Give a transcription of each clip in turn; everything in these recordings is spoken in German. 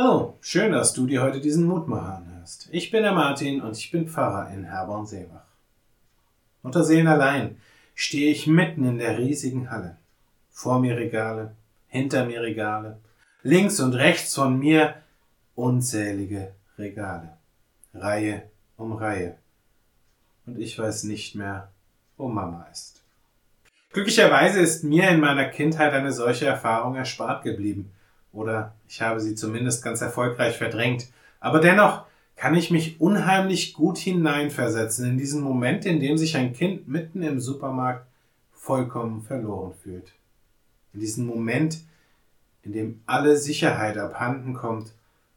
Hallo, schön, dass du dir heute diesen Mutmacher anhörst. Ich bin der Martin und ich bin Pfarrer in Herborn-Seebach. Unter Seen allein stehe ich mitten in der riesigen Halle. Vor mir Regale, hinter mir Regale, links und rechts von mir unzählige Regale, Reihe um Reihe. Und ich weiß nicht mehr, wo Mama ist. Glücklicherweise ist mir in meiner Kindheit eine solche Erfahrung erspart geblieben oder ich habe sie zumindest ganz erfolgreich verdrängt. Aber dennoch kann ich mich unheimlich gut hineinversetzen in diesen Moment, in dem sich ein Kind mitten im Supermarkt vollkommen verloren fühlt. In diesen Moment, in dem alle Sicherheit abhanden kommt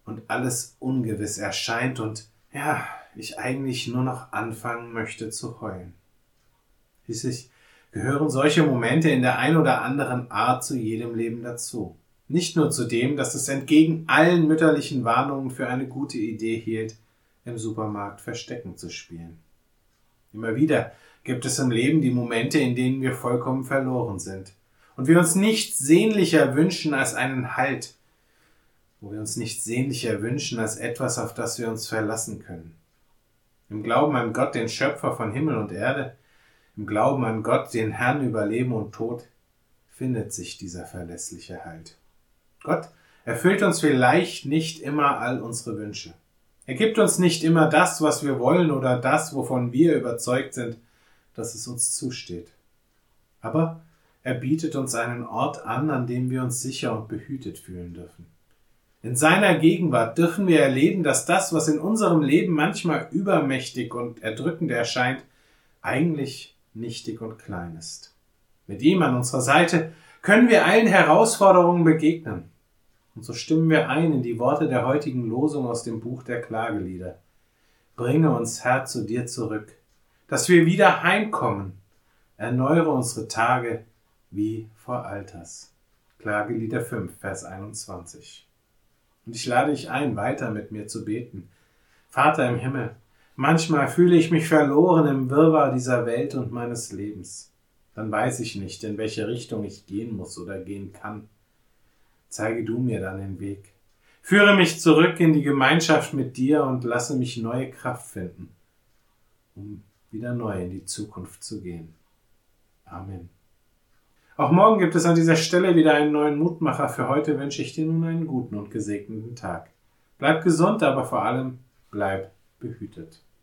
und alles ungewiss erscheint und ja, ich eigentlich nur noch anfangen möchte zu heulen. Schließlich gehören solche Momente in der ein oder anderen Art zu jedem Leben dazu. Nicht nur zu dem, dass es entgegen allen mütterlichen Warnungen für eine gute Idee hielt, im Supermarkt Verstecken zu spielen. Immer wieder gibt es im Leben die Momente, in denen wir vollkommen verloren sind und wir uns nichts sehnlicher wünschen als einen Halt, wo wir uns nichts sehnlicher wünschen als etwas, auf das wir uns verlassen können. Im Glauben an Gott, den Schöpfer von Himmel und Erde, im Glauben an Gott, den Herrn über Leben und Tod, findet sich dieser verlässliche Halt. Gott erfüllt uns vielleicht nicht immer all unsere Wünsche. Er gibt uns nicht immer das, was wir wollen oder das, wovon wir überzeugt sind, dass es uns zusteht. Aber er bietet uns einen Ort an, an dem wir uns sicher und behütet fühlen dürfen. In seiner Gegenwart dürfen wir erleben, dass das, was in unserem Leben manchmal übermächtig und erdrückend erscheint, eigentlich nichtig und klein ist. Mit ihm an unserer Seite können wir allen Herausforderungen begegnen. Und so stimmen wir ein in die Worte der heutigen Losung aus dem Buch der Klagelieder. Bringe uns, Herr, zu dir zurück, dass wir wieder heimkommen. Erneuere unsere Tage wie vor Alters. Klagelieder 5, Vers 21. Und ich lade dich ein, weiter mit mir zu beten. Vater im Himmel, manchmal fühle ich mich verloren im Wirrwarr dieser Welt und meines Lebens. Dann weiß ich nicht, in welche Richtung ich gehen muss oder gehen kann zeige du mir dann den Weg. Führe mich zurück in die Gemeinschaft mit dir und lasse mich neue Kraft finden, um wieder neu in die Zukunft zu gehen. Amen. Auch morgen gibt es an dieser Stelle wieder einen neuen Mutmacher. Für heute wünsche ich dir nun einen guten und gesegneten Tag. Bleib gesund, aber vor allem bleib behütet.